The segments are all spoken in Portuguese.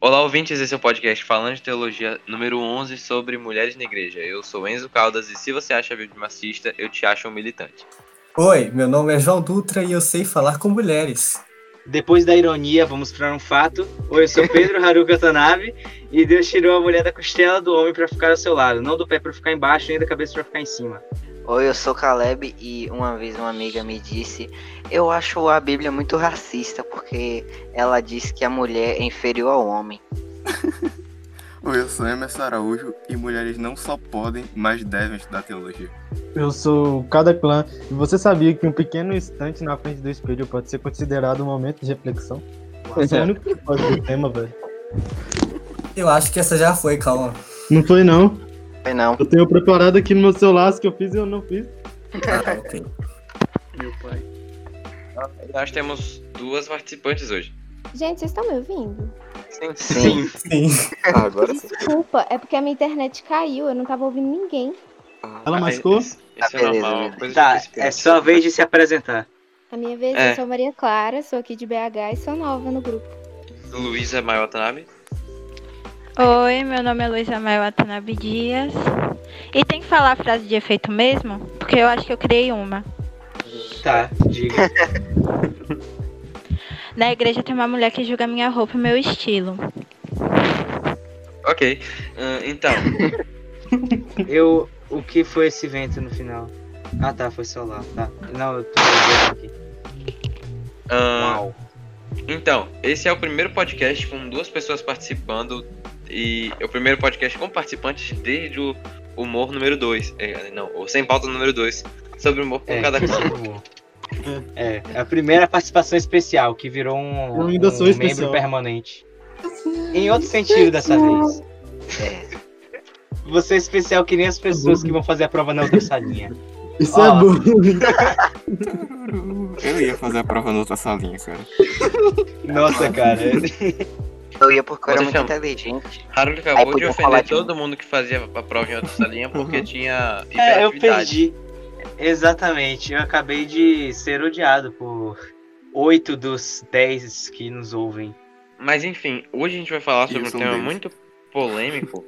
Olá, ouvintes, esse é o podcast Falando de Teologia número 11 sobre mulheres na igreja. Eu sou Enzo Caldas e se você acha a Bíblia machista, eu te acho um militante. Oi, meu nome é João Dutra e eu sei falar com mulheres. Depois da ironia, vamos para um fato. Oi, eu sou Pedro Haruka Tanabe e Deus tirou a mulher da costela do homem para ficar ao seu lado, não do pé para ficar embaixo, nem da cabeça para ficar em cima. Oi, eu sou Caleb e uma vez uma amiga me disse: Eu acho a Bíblia muito racista porque ela diz que a mulher é inferior ao homem. Oi, eu sou Emerson Araújo e mulheres não só podem, mas devem estudar teologia. Eu sou cada clã e você sabia que um pequeno instante na frente do espelho pode ser considerado um momento de reflexão? Esse é o único que pode do tema, velho. Eu acho que essa já foi, calma. Não foi não. Foi não. Eu tenho preparado aqui no meu celular que eu fiz e eu não fiz. Ah. Meu pai. Nós temos duas participantes hoje. Gente, vocês estão me ouvindo? Sim. Sim. Sim. Ah, agora sim. Desculpa, é porque a minha internet caiu, eu não tava ouvindo ninguém. Ela mascou? Isso, isso Ah, é beleza, normal, coisa Tá, é sua vez de se apresentar. A minha vez, É. eu sou Maria Clara, sou aqui de BH e sou nova no grupo. Luísa Maior Watanabe. Oi, meu nome é Luísa Maia Watanabe Dias. E tem que falar a frase de efeito mesmo? Porque eu acho que eu criei uma. Tá, diga. Na igreja tem uma mulher que julga minha roupa e meu estilo. Ok. Ah, então, Eu. O que foi esse vento no final? Ah tá, foi solar, tá. Não, eu tô vendo aqui. ah, Uau. então, esse é o primeiro podcast com duas pessoas participando. E é o primeiro podcast com participantes desde o humor número 2. não, o Sem Pauta número 2. Sobre humor com É, cada clã. bom. É, a primeira participação especial, que virou um, um sou membro especial. permanente. Em outro sentido dessa vez. É. Você é especial que nem as pessoas que vão fazer a prova na outra salinha. Isso Ó. é bullying. Eu ia fazer a prova na outra salinha, cara. Nossa, cara. Eu ia porque eu era muito chama? inteligente. Haruka acabou de podia falar ofender de todo mundo que fazia a prova em outra salinha porque tinha É, eu perdi. Exatamente. Eu acabei de ser odiado por oito dos dez que nos ouvem. Mas enfim, hoje a gente vai falar sobre um um tema deles. muito polêmico,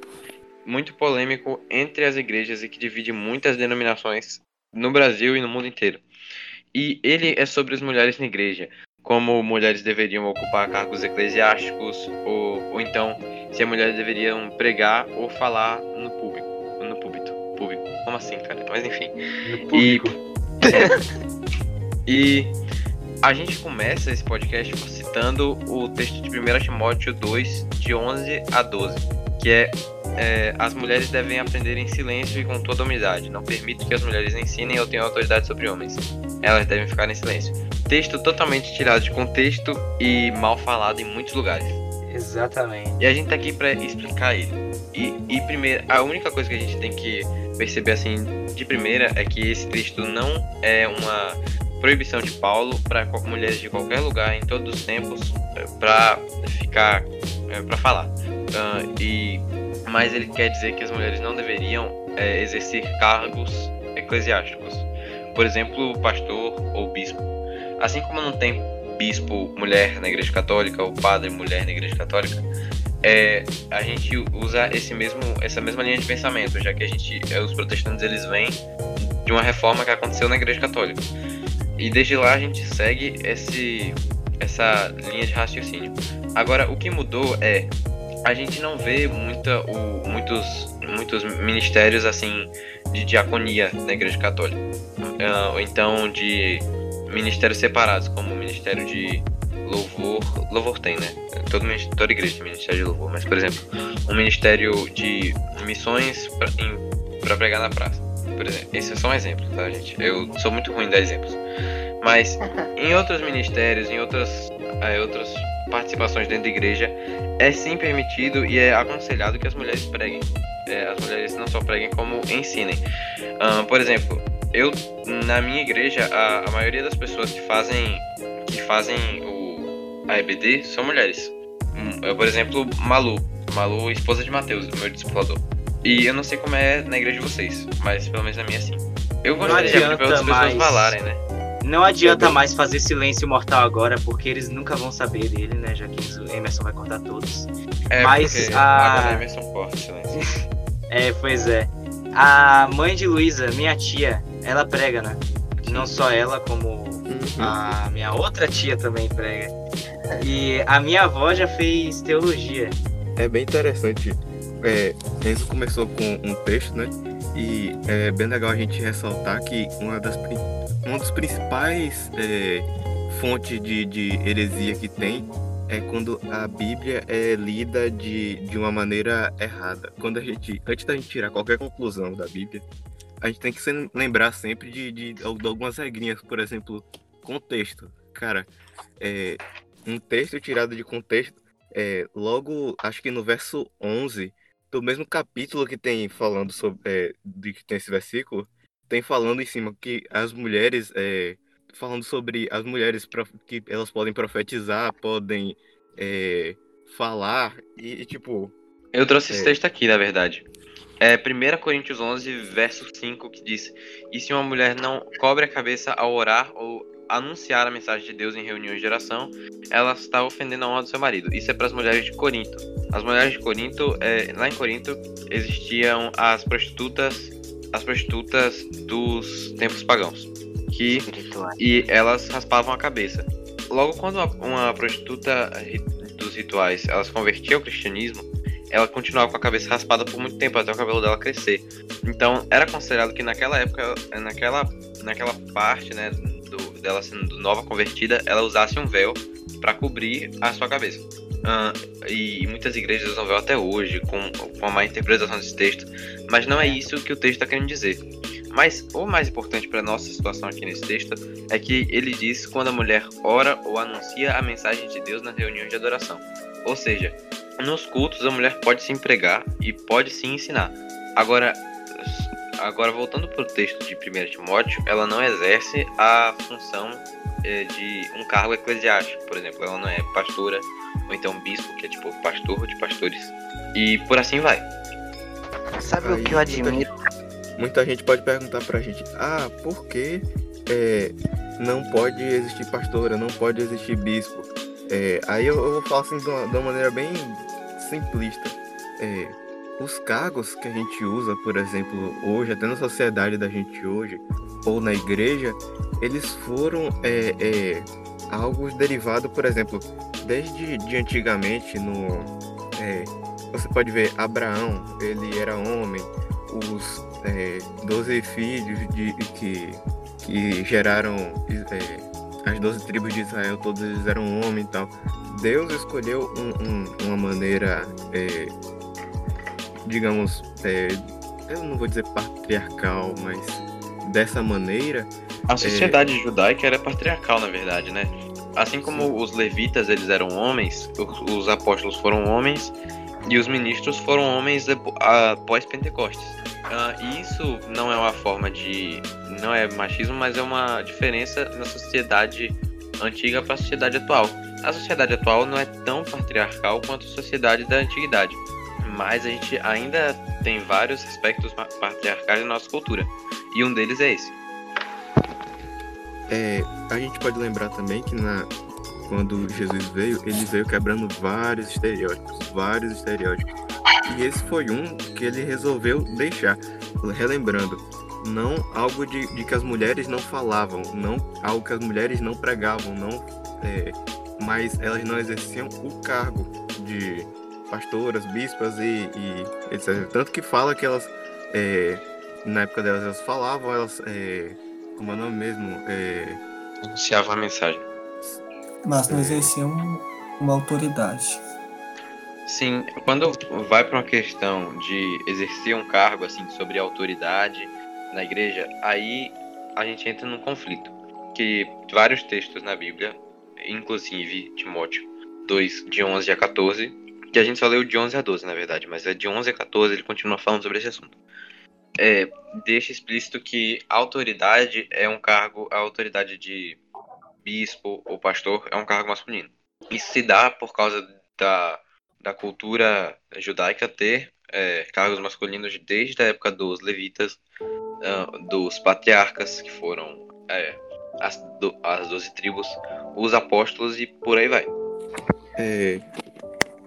muito polêmico entre as igrejas e que divide muitas denominações no Brasil e no mundo inteiro. E ele é sobre as mulheres na igreja, como mulheres deveriam ocupar cargos eclesiásticos ou, ou então se as mulheres deveriam pregar ou falar no público, no púlpito, público. Como assim, cara? Mas enfim. No público. E a gente começa esse podcast citando o texto de 1 Timóteo 2, de 11 a 12, que é, é, as mulheres devem aprender em silêncio e com toda humildade. Não permito que as mulheres ensinem ou tenham autoridade sobre homens. Elas devem ficar em silêncio. Texto totalmente tirado de contexto e mal falado em muitos lugares. Exatamente. E a gente tá aqui pra explicar ele. E, e primeiro, a única coisa que a gente tem que perceber assim de primeira é que esse texto não é uma proibição de Paulo para mulheres de qualquer lugar em todos os tempos para ficar para falar. Ah, e mas ele quer dizer que as mulheres não deveriam é, exercer cargos eclesiásticos. Por exemplo, pastor ou bispo. Assim como não tem bispo mulher na igreja católica ou padre mulher na igreja católica, é, a gente usa esse mesmo, essa mesma linha de pensamento, já que a gente, é, os protestantes eles vêm de uma reforma que aconteceu na igreja católica. E desde lá a gente segue esse, essa linha de raciocínio. Agora, o que mudou é a gente não vê muita, o, muitos, muitos ministérios assim de diaconia na igreja católica. Ah, ou então de ministérios separados, como o ministério de louvor. Louvor tem, né? Todo, toda igreja tem ministério de louvor, mas por exemplo, um ministério de missões para pregar na praça. Por exemplo, esse é só um exemplo, tá, gente? Eu sou muito ruim dar exemplos. Mas em outros ministérios, em outras, eh, outras participações dentro da igreja, é sim permitido e é aconselhado que as mulheres preguem. É, as mulheres não só preguem, como ensinem. Ahn, por exemplo, eu na minha igreja, a, a maioria das pessoas que fazem que fazem o a EBD são mulheres. Hum, Eu, por exemplo, Malu, Malu, esposa de Mateus, meu discipulador. E eu não sei como é na igreja de vocês, mas pelo menos na minha sim. Eu gostaria de outras adianta pessoas mais. falarem, né? Não adianta mais fazer silêncio mortal agora, porque eles nunca vão saber dele, né? Já que o Emerson vai cortar todos. É, Mas a- agora Emerson corta, silêncio. É, pois é. A mãe de Luísa, minha tia, ela prega, né? Não só ela, como a minha outra tia também prega. E a minha avó já fez teologia. É bem interessante. É, Enzo começou com um texto, né? E é bem legal a gente ressaltar que uma das uma dos principais é, fontes de, de heresia que tem é quando a Bíblia é lida de, de uma maneira errada. Quando a gente, antes da gente tirar qualquer conclusão da Bíblia, a gente tem que se lembrar sempre de, de, de algumas regrinhas, por exemplo, contexto. Cara, é, um texto tirado de contexto é, logo, acho que no verso 11 do mesmo capítulo que tem falando sobre, é, de que tem esse versículo, tem falando em cima que as mulheres, é, falando sobre as mulheres que elas podem profetizar, podem é, falar e, e, tipo, Eu trouxe esse É. texto aqui, na verdade. É 1 Coríntios 11, verso 5, que diz: E se uma mulher não cobre a cabeça ao orar ou anunciar a mensagem de Deus em reuniões de oração, ela está ofendendo a honra do seu marido. Isso é para as mulheres de Corinto. As mulheres de Corinto, é, lá em Corinto, existiam as prostitutas, as prostitutas dos tempos pagãos, que Espiritual. e elas raspavam a cabeça. Logo quando uma, uma prostituta dos rituais ela se convertia ao cristianismo, ela continuava com a cabeça raspada por muito tempo até o cabelo dela crescer. Então era considerado que naquela época, naquela, naquela parte, né, do, dela sendo nova convertida, ela usasse um véu para cobrir a sua cabeça. E muitas igrejas usam véu até hoje, com, com a má interpretação desse texto. Mas não é isso que o texto está querendo dizer. Mas o mais importante para nossa situação aqui nesse texto é que ele diz quando a mulher ora ou anuncia a mensagem de Deus nas reuniões de adoração. Ou seja, nos cultos a mulher pode se empregar e pode se ensinar. Agora, agora voltando para o texto de 1 Timóteo, ela não exerce a função eh, de um cargo eclesiástico, por exemplo, ela não é pastora ou então bispo, que é tipo pastor de pastores. E por assim vai. Sabe o Aí, que eu muita admiro? muita gente pode perguntar pra gente, ah, por que é, não pode existir pastora, não pode existir bispo? É, aí eu, eu vou falar assim de uma, de uma maneira bem simplista. É, os cargos que a gente usa, por exemplo, hoje, até na sociedade da gente hoje, ou na igreja, eles foram é, é, algo derivado, por exemplo, desde de antigamente no. é, você pode ver Abraão, ele era homem, os é, 12 filhos de, que, que geraram é, as 12 tribos de Israel, todos eles eram homens e tal. Deus escolheu um- um- uma maneira, é, digamos, é, eu não vou dizer patriarcal, mas dessa maneira, A sociedade judaica era patriarcal, na verdade, né? Assim como os levitas eles eram homens, os, os apóstolos foram homens e os ministros foram homens após Pentecostes. E isso não é uma forma de. não é machismo, mas é uma diferença na sociedade antiga para a sociedade atual. A sociedade atual não é tão patriarcal quanto a sociedade da antiguidade, mas a gente ainda tem vários aspectos patriarcais na nossa cultura, e um deles é esse. É, a gente pode lembrar também que na, quando Jesus veio, ele veio quebrando vários estereótipos, vários estereótipos. E esse foi um que ele resolveu deixar, relembrando, não algo de, de que as mulheres não falavam, não algo que as mulheres não pregavam, não, é, mas elas não exerciam o cargo de pastoras, bispas e, e etc. Tanto que fala que elas, é, na época delas, elas falavam, elas é, como é o nome mesmo? É, Anunciava a mensagem. Mas não exerciam uma autoridade. Sim, quando vai para uma questão de exercer um cargo assim sobre autoridade na igreja, aí a gente entra num conflito. Que vários textos na Bíblia, inclusive Timóteo 2, de 11 a 14, que a gente só leu de 11 a 12, na verdade, mas é de 11 a 14 ele continua falando sobre esse assunto. É, deixa explícito que autoridade é um cargo, a autoridade de bispo ou pastor é um cargo masculino. Isso se dá por causa da da cultura judaica ter é, cargos masculinos desde a época dos levitas, ah, dos patriarcas, que foram é, as, do, as 12 tribos, os apóstolos e por aí vai. É,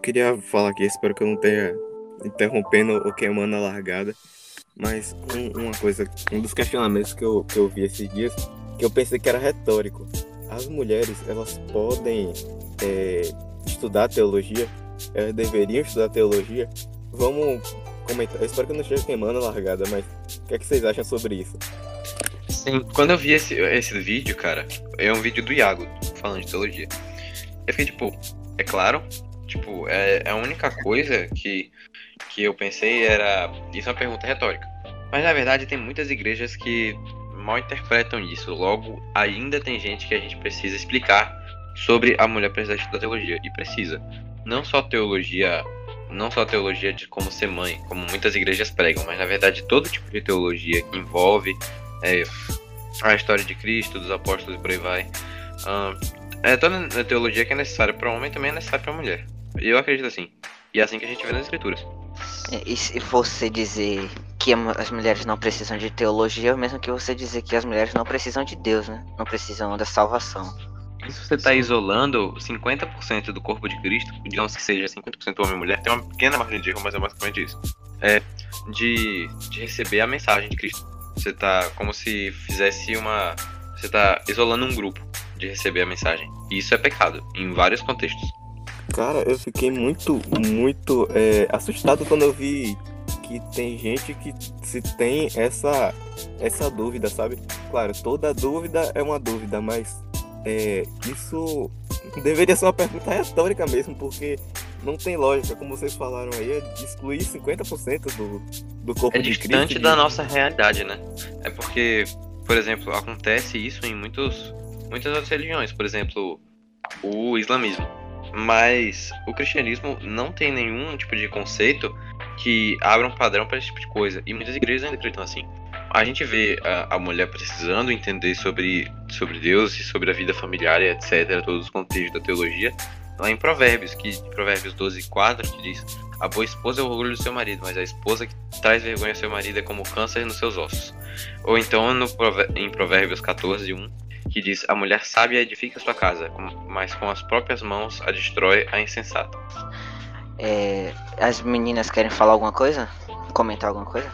queria falar aqui, espero que eu não tenha interrompendo ou queimando a largada, mas um- uma coisa, um dos questionamentos que eu, que eu vi esses dias, que eu pensei que era retórico. As mulheres, elas podem é, estudar teologia? Elas deveriam estudar teologia? Vamos comentar. Eu espero que eu não esteja queimando a largada, mas o que, é que vocês acham sobre isso? Sim, quando eu vi esse, esse vídeo, cara, é um vídeo do Iago falando de teologia. Eu fiquei tipo, é claro, tipo, é, é a única coisa que, que eu pensei era. Isso é uma pergunta retórica. Mas na verdade tem muitas igrejas que mal interpretam isso. Logo, ainda tem gente que a gente precisa explicar sobre a mulher precisar estudar teologia. E precisa. Não só teologia. Não só teologia de como ser mãe, como muitas igrejas pregam, mas na verdade todo tipo de teologia que envolve é, a história de Cristo, dos apóstolos e por aí vai. É toda a teologia que é necessária para o homem também é necessária para a mulher. Eu acredito assim. E é assim que a gente vê nas escrituras. E se você dizer que as mulheres não precisam de teologia, é o mesmo que você dizer que as mulheres não precisam de Deus, né? Não precisam da salvação. E se você está isolando 50% do corpo de Cristo, digamos que seja 50% homem e mulher, tem uma pequena margem de erro, mas é basicamente isso. É de, de receber a mensagem de Cristo. Você tá como se fizesse uma. Você tá isolando um grupo de receber a mensagem. E isso é pecado, em vários contextos. Cara, eu fiquei muito, muito é, assustado quando eu vi que tem gente que se tem essa, essa dúvida, sabe? Claro, toda dúvida é uma dúvida, mas é, isso deveria ser uma pergunta retórica mesmo, porque não tem lógica, como vocês falaram aí, é excluir 50% do, do corpo É de distante Cristo. da de- nossa realidade, né? É porque, por exemplo, acontece isso em muitos, muitas outras religiões, por exemplo, o islamismo. Mas o cristianismo não tem nenhum tipo de conceito que abra um padrão para esse tipo de coisa. E muitas igrejas ainda acreditam assim. A gente vê a, a mulher precisando entender sobre, sobre Deus e sobre a vida familiar etc., todos os contextos da teologia, lá em Provérbios, que Provérbios 12, 4, que diz: A boa esposa é o orgulho do seu marido, mas a esposa que traz vergonha ao seu marido é como câncer nos seus ossos. Ou então no, em Provérbios 14, 1, que diz: A mulher sábia edifica sua casa, mas com as próprias mãos a destrói a insensata. É, as meninas querem falar alguma coisa? Comentar alguma coisa?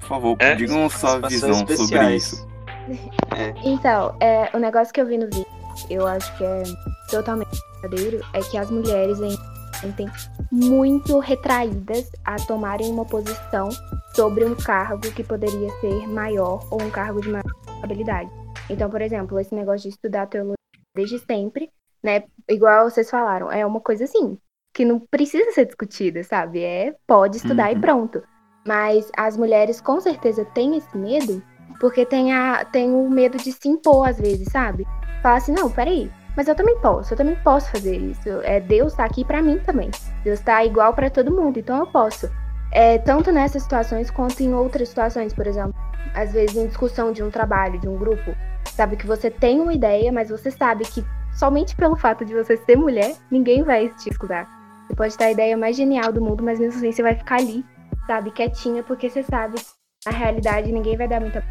Por favor, É, digam sua visão sobre isso. Então, é, o negócio que eu vi no vídeo, eu acho que é totalmente verdadeiro, é que as mulheres se sentem muito retraídas a tomarem uma posição sobre um cargo que poderia ser maior ou um cargo de maior responsabilidade. Então, por exemplo, esse negócio de estudar teologia desde sempre, né? Igual vocês falaram, é uma coisa assim, que não precisa ser discutida, sabe? É pode estudar e Uhum. pronto. Mas as mulheres com certeza têm esse medo porque tem, a, tem o medo de se impor às vezes, sabe? Falar assim, não, peraí, mas eu também posso, eu também posso fazer isso. É, Deus tá aqui pra mim também. Deus tá igual pra todo mundo, então eu posso. É, tanto nessas situações quanto em outras situações, por exemplo, às vezes em discussão de um trabalho, de um grupo, sabe que você tem uma ideia, mas você sabe que somente pelo fato de você ser mulher, ninguém vai te escutar. Você pode ter a ideia mais genial do mundo, mas mesmo assim você vai ficar ali, sabe, quietinha, porque você sabe na realidade ninguém vai dar muita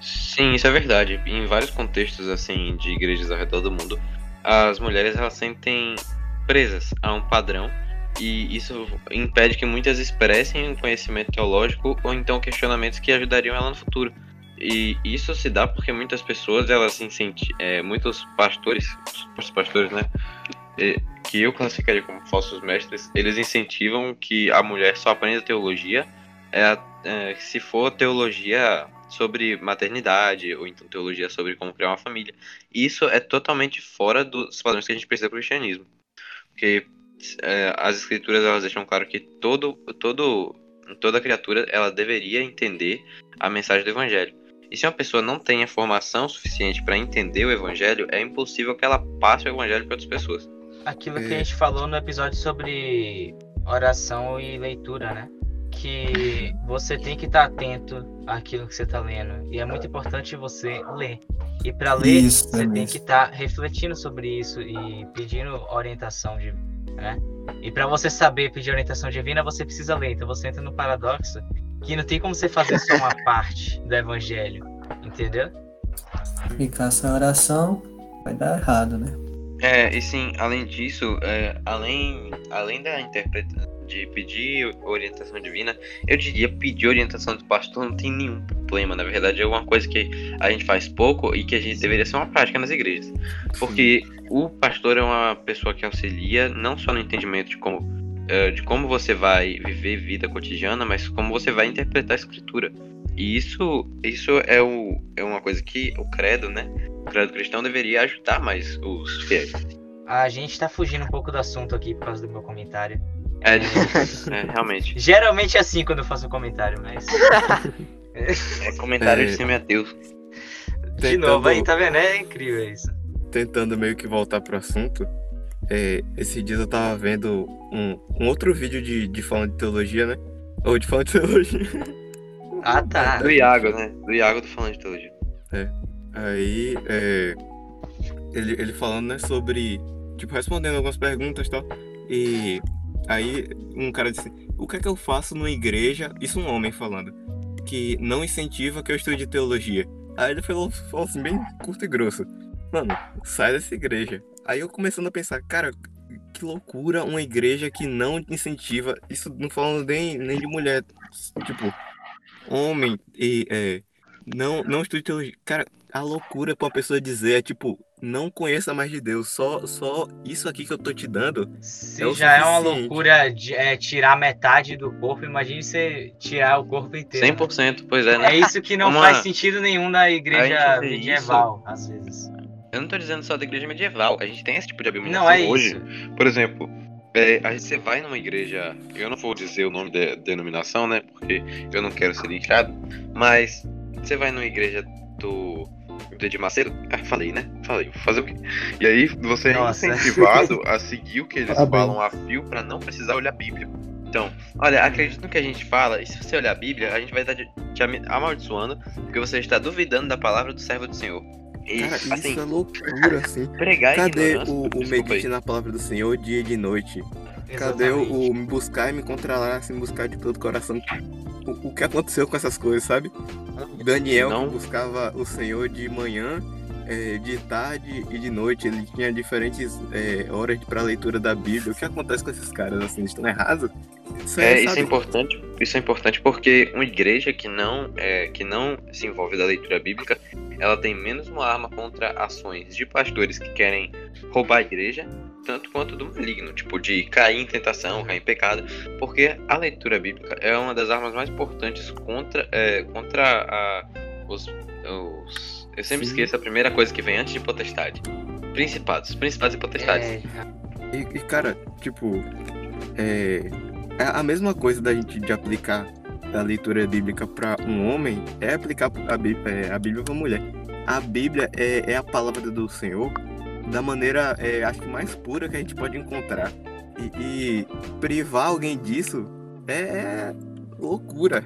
Sim, isso é verdade. Em vários contextos assim de igrejas ao redor do mundo, as mulheres elas sentem presas a um padrão e isso impede que muitas expressem um conhecimento teológico ou então questionamentos que ajudariam ela no futuro. E isso se dá porque muitas pessoas, elas se sentem, é, muitos pastores, os pastores, né, que eu classificaria como falsos mestres, eles incentivam que a mulher só aprenda teologia é, é, se for teologia sobre maternidade, ou então teologia sobre como criar uma família. Isso é totalmente fora dos padrões que a gente precisa para o cristianismo. Porque é, as escrituras elas deixam claro que todo, todo, toda criatura ela deveria entender a mensagem do evangelho. E se uma pessoa não tem a formação suficiente para entender o evangelho, é impossível que ela passe o evangelho para outras pessoas. Aquilo que É. a gente falou no episódio sobre oração e leitura, né? Que você tem que estar atento àquilo que você está lendo. E é muito importante você ler. E para ler, Isso, você é tem que estar refletindo sobre isso e pedindo orientação de, né? E para você saber pedir orientação divina, você precisa ler. Então você entra no paradoxo que não tem como você fazer só uma parte do evangelho, entendeu? Ficar sem oração vai dar errado, né? É, e sim, além disso, é, além, além da interpretação de pedir orientação divina, eu diria pedir orientação do pastor não tem nenhum problema. Na verdade, é uma coisa que a gente faz pouco e que a gente deveria ser uma prática nas igrejas. Porque o pastor é uma pessoa que auxilia não só no entendimento de como, é, de como você vai viver vida cotidiana, mas como você vai interpretar a escritura. E isso, isso é, o, é uma coisa que o credo, né? O credo cristão deveria ajudar mais os fiéis. A gente tá fugindo um pouco do assunto aqui por causa do meu comentário. É, é realmente. Geralmente é assim quando eu faço um comentário, mas. É comentário de É. semi-ateus. De novo, aí, tá vendo? É incrível isso. tentando meio que voltar pro assunto, é, esses dias eu tava vendo um, um outro vídeo de, de falando de teologia, né? Ou de falando de teologia. Ah, tá. Do Iago, né? Do Iago tô falando de teologia. Aí, é, ele, ele falando, né, sobre, tipo, respondendo algumas perguntas e tal. E aí um cara disse, o que é que eu faço numa igreja, isso um homem falando, que não incentiva que eu estude teologia. Aí ele falou, falou assim, bem curto e grosso. Mano, sai dessa igreja. Aí eu começando a pensar, cara, que loucura uma igreja que não incentiva, isso não falando nem, nem de mulher, tipo, homem e é, não, não estude teologia. Cara, a loucura pra uma pessoa dizer é tipo, não conheça mais de Deus, só, só isso aqui que eu tô te dando. Se É já é uma loucura de, é, tirar metade do corpo, imagine você tirar o corpo inteiro. né? 100%, pois é, né? É isso que não Uma- faz sentido nenhum na igreja medieval, às vezes. Eu não tô dizendo só da igreja medieval, a gente tem esse tipo de abominação Não é hoje. isso. Por exemplo, é, a gente, você vai numa igreja, eu não vou dizer o nome da denominação, né? Porque eu não quero ser linchado, mas você vai numa igreja do. do de Macedo? Ah, falei, né? Falei, vou fazer o quê? E aí você é Nossa. incentivado a seguir o que eles Tá bem. falam a fio pra não precisar olhar a Bíblia. Então, olha, acredita no que a gente fala, e se você olhar a Bíblia, a gente vai estar te, amaldiçoando, porque você está duvidando da palavra do servo do Senhor. E, Cara, isso assim, é loucura, assim. pregar Cadê o, o medite na palavra do Senhor dia e de noite? Cadê Exatamente. o, o me buscar e me controlar, assim, me buscar de todo o coração? O, o que aconteceu com essas coisas, sabe? Daniel Não. buscava o Senhor de manhã, é, de tarde e de noite. Ele tinha diferentes é, horas para leitura da Bíblia. O que acontece com esses caras, assim? Eles estão errados? Isso É, isso é importante. Isso é importante porque uma igreja que não é, que não se envolve da leitura bíblica, ela tem menos uma arma contra ações de pastores que querem roubar a igreja, tanto quanto do maligno, tipo de cair em tentação, cair em pecado, porque a leitura bíblica é uma das armas mais importantes contra é, contra a, os, os eu sempre Sim. esqueço a primeira coisa que vem antes de potestade. Principados, principados e potestades. É, E, e, cara, tipo, é a mesma coisa da gente de aplicar a leitura bíblica para um homem é aplicar a Bíblia, é, a Bíblia para mulher. A Bíblia é, é a palavra do Senhor da maneira, é, acho que mais pura que a gente pode encontrar. E, e privar alguém disso é A loucura.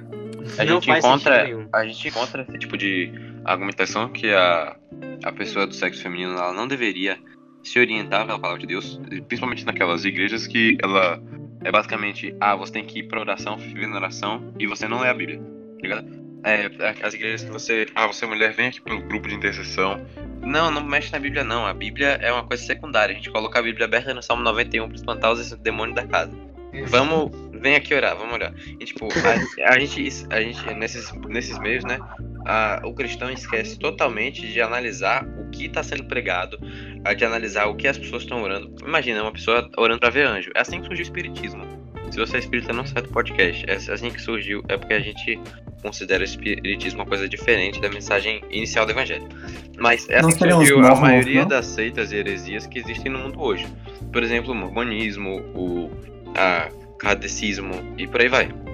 não gente encontra, a gente encontra esse tipo de argumentação que a, a pessoa do sexo feminino ela não deveria se orientar pela palavra de Deus, principalmente naquelas igrejas que ela é basicamente, ah, você tem que ir pra oração, viver na oração e você não lê a Bíblia, tá ligado? É, as igrejas que você, ah, você é mulher, vem aqui pro grupo de intercessão. Não, não mexe na Bíblia não, a Bíblia é uma coisa secundária, a gente coloca a Bíblia aberta no Salmo 91 pra espantar os demônios da casa. Vamos, vem aqui orar, vamos orar. E tipo, a, a gente, a gente nesses, nesses meios, né? a- o cristão esquece totalmente de analisar o que está sendo pregado, de analisar o que as pessoas estão orando. Imagina uma pessoa orando para ver anjo. É assim que surgiu o espiritismo. Se você é espírita, não sai do podcast. É assim que surgiu, é porque a gente considera o espiritismo uma coisa diferente da mensagem inicial do evangelho. Mas é assim que surgiu a maioria não? das seitas e heresias que existem no mundo hoje. Por exemplo, o mormonismo, o a, kardecismo e por aí vai.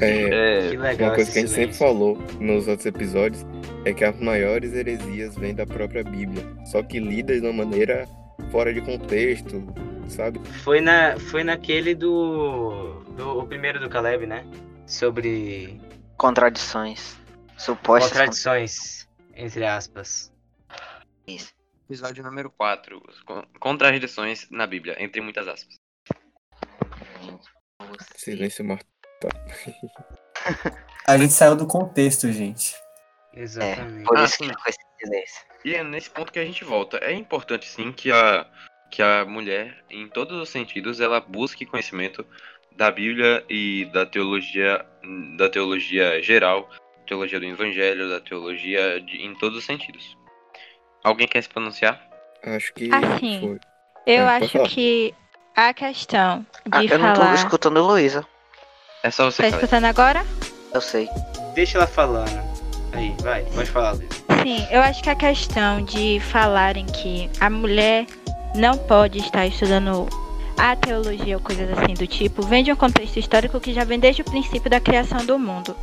É, É, Que legal uma coisa que a gente sempre falou nos outros episódios é que as maiores heresias vêm da própria Bíblia, só que lidas de uma maneira fora de contexto, sabe? Foi, na, foi naquele do, do. O primeiro do Caleb, né? Sobre Contradições. Supostas contradições, entre aspas. contradições. episódio número 4. Contradições na Bíblia, entre muitas aspas. Silêncio morto. A gente saiu do contexto, gente. É, Exatamente. por Ah, isso que ficou esse Beleza. E é nesse ponto que a gente volta. É importante sim que a, que a mulher, em todos os sentidos, ela busque conhecimento da Bíblia e da teologia, da teologia geral, teologia do Evangelho, da teologia de- em todos os sentidos. Alguém quer se pronunciar? Acho que Assim, foi. Eu É, acho falar. que a questão de Ah, eu não tô falar. escutando Luísa. É só você Tá falar. escutando agora? Eu sei. Deixa ela falando. Aí, vai, pode falar, Luiz. Sim, eu acho que a questão de falarem que a mulher não pode estar estudando a teologia ou coisas assim do tipo, vem de um contexto histórico que já vem desde o princípio da criação do mundo.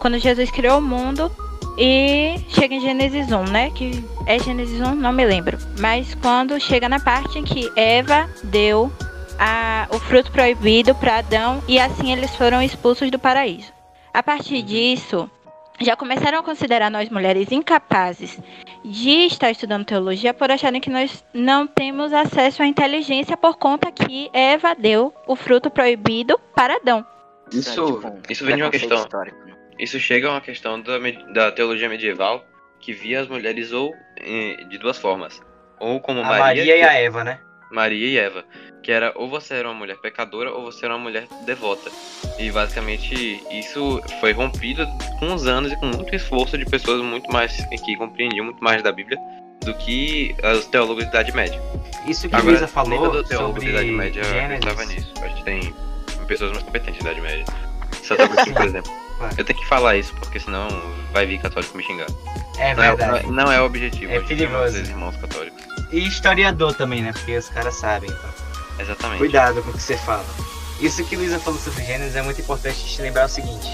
Quando Jesus criou o mundo e chega em Gênesis 1, né? Que é Gênesis 1, não me lembro. Mas quando chega na parte em que Eva deu a- o fruto proibido para Adão e assim eles foram expulsos do paraíso. A partir disso, já começaram a considerar nós mulheres incapazes de estar estudando teologia por acharem que nós não temos acesso à inteligência por conta que Eva deu o fruto proibido para Adão. Isso, É, tipo, isso vem de uma questão. histórico, né? Isso chega a uma questão da, da teologia medieval que via as mulheres ou eh, de duas formas. Ou como A Maria, Maria e a Eva, né? Maria e Eva, que era ou você era uma mulher pecadora ou você era uma mulher devota. E basicamente isso foi rompido com os anos e com muito esforço de pessoas muito mais que compreendiam muito mais da Bíblia do que os teólogos da Idade Média. Isso que a Agora, Luísa falou todo teólogo sobre da Idade Média Gênesis. nisso. A gente tem pessoas mais competentes da Idade Média. Santo Agostinho, por exemplo. Vai. Eu tenho que falar isso, porque senão vai vir católico me xingar. É Não é, verdade. não é o objetivo. É perigoso. irmãos católicos. E historiador também, né? Porque os caras sabem. Então. Exatamente. Cuidado com o que você fala. Isso que Luísa falou sobre Gênesis é muito importante a gente lembrar o seguinte.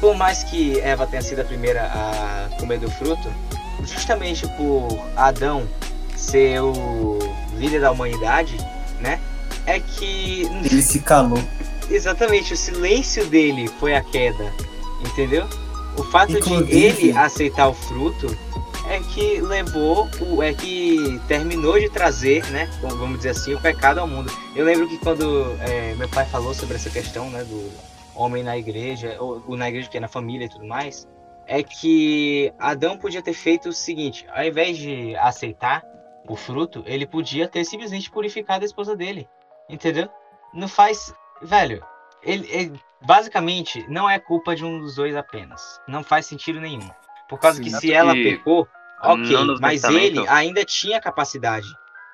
Por mais que Eva tenha sido a primeira a comer do fruto, justamente por Adão ser o líder da humanidade, né? É que Ele se calou. exatamente o silêncio dele foi a queda, entendeu? O fato de Inclusive- ele aceitar o fruto é que levou, o, é que terminou de trazer, né? Vamos dizer assim, o pecado ao mundo. Eu lembro que quando é, meu pai falou sobre essa questão, né, do homem na igreja, ou, ou na igreja que é na família e tudo mais, é que Adão podia ter feito o seguinte: ao invés de aceitar o fruto, ele podia ter simplesmente purificado a esposa dele, entendeu? Não faz, velho. Ele, ele- basicamente não é culpa de um dos dois apenas. Não faz sentido nenhum. Por causa Sim. que se ela que pecou, ok, mas ele ainda tinha capacidade